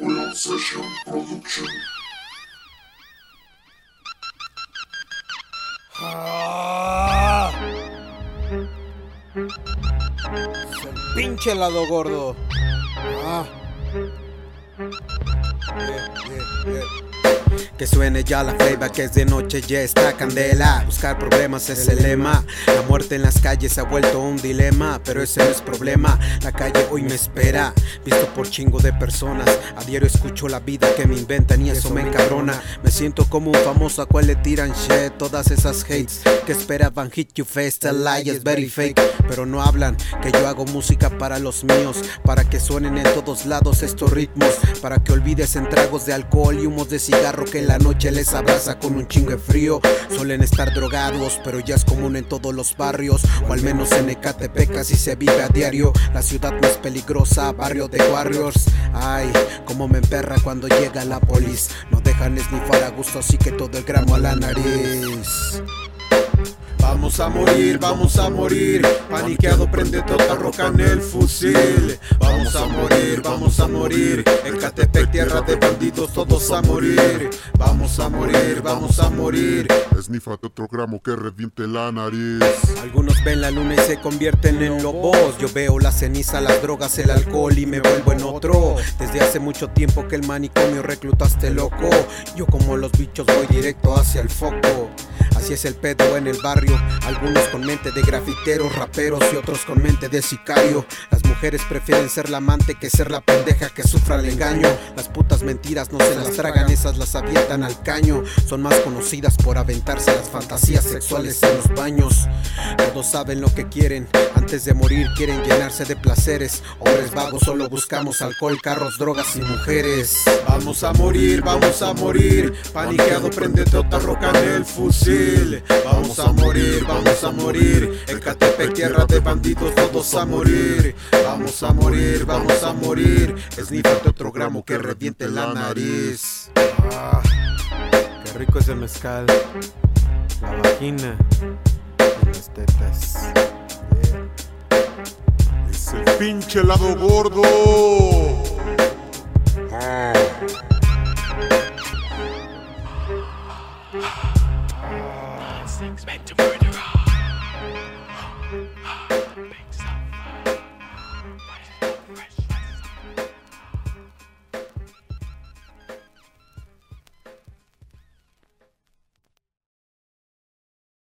Will Session Production. Ah. El pinche lado gordo. Ah. Yeah, yeah, yeah. Que suene ya la flavor que es de noche ya está candela. Buscar problemas es el lema. La muerte en las calles se ha vuelto un dilema Pero ese no es problema. La calle hoy me espera Visto por chingo de personas. A diario escucho la vida que me inventan Y eso me encabrona. Me siento como un famoso a cual le tiran shit. Todas esas hates que esperaban hit you face The lie is very fake. Pero no hablan que yo hago música para los míos Para que suenen en todos lados estos ritmos Para que olvides en tragos de alcohol y humos de cigarro que la noche les abraza con un chingo de frío. Suelen estar drogados, pero ya es común en todos los barrios, o al menos en Ecatepec casi se vive a diario. La ciudad más peligrosa, barrio de Warriors. Ay, como me emperra cuando llega la polis. No dejan esnifar a gusto, así que todo el gramo a la nariz. Vamos a morir, vamos a morir. Paniqueado, prende toda roca en el fusil. Vamos a morir, vamos a morir. En Catepec, tierra de bandidos, todos a morir. Morir, vamos a morir. Esnífate otro gramo que reviente la nariz. Algunos ven la luna y se convierten en lobos. Yo veo la ceniza, las drogas, el alcohol y me vuelvo en otro. Desde hace mucho tiempo que el manicomio reclutaste loco. Yo como los bichos voy directo hacia el foco. Así es el pedo en el barrio. Algunos con mente de grafiteros, raperos y otros con mente de sicario. Las mujeres prefieren ser la amante que ser la pendeja que sufra el engaño. Las putas mentiras no se las tragan, esas las avientan al caño. Son más conocidas por aventarse las fantasías sexuales en los baños. Todos saben lo que quieren. Antes de morir quieren llenarse de placeres. Hombres vagos solo buscamos alcohol, carros, drogas y mujeres. Vamos a morir, vamos a morir. Paniqueado, prendete otra roca en el fusil. Vamos a morir, vamos a morir. En Catepec, tierra de bandidos, todos a morir. Vamos a morir, vamos a morir. Esnífate otro gramo que reviente la nariz. Ah, qué rico es el mezcal. La vagina y las tetas. Es el pinche lado gordo. Things meant to murder.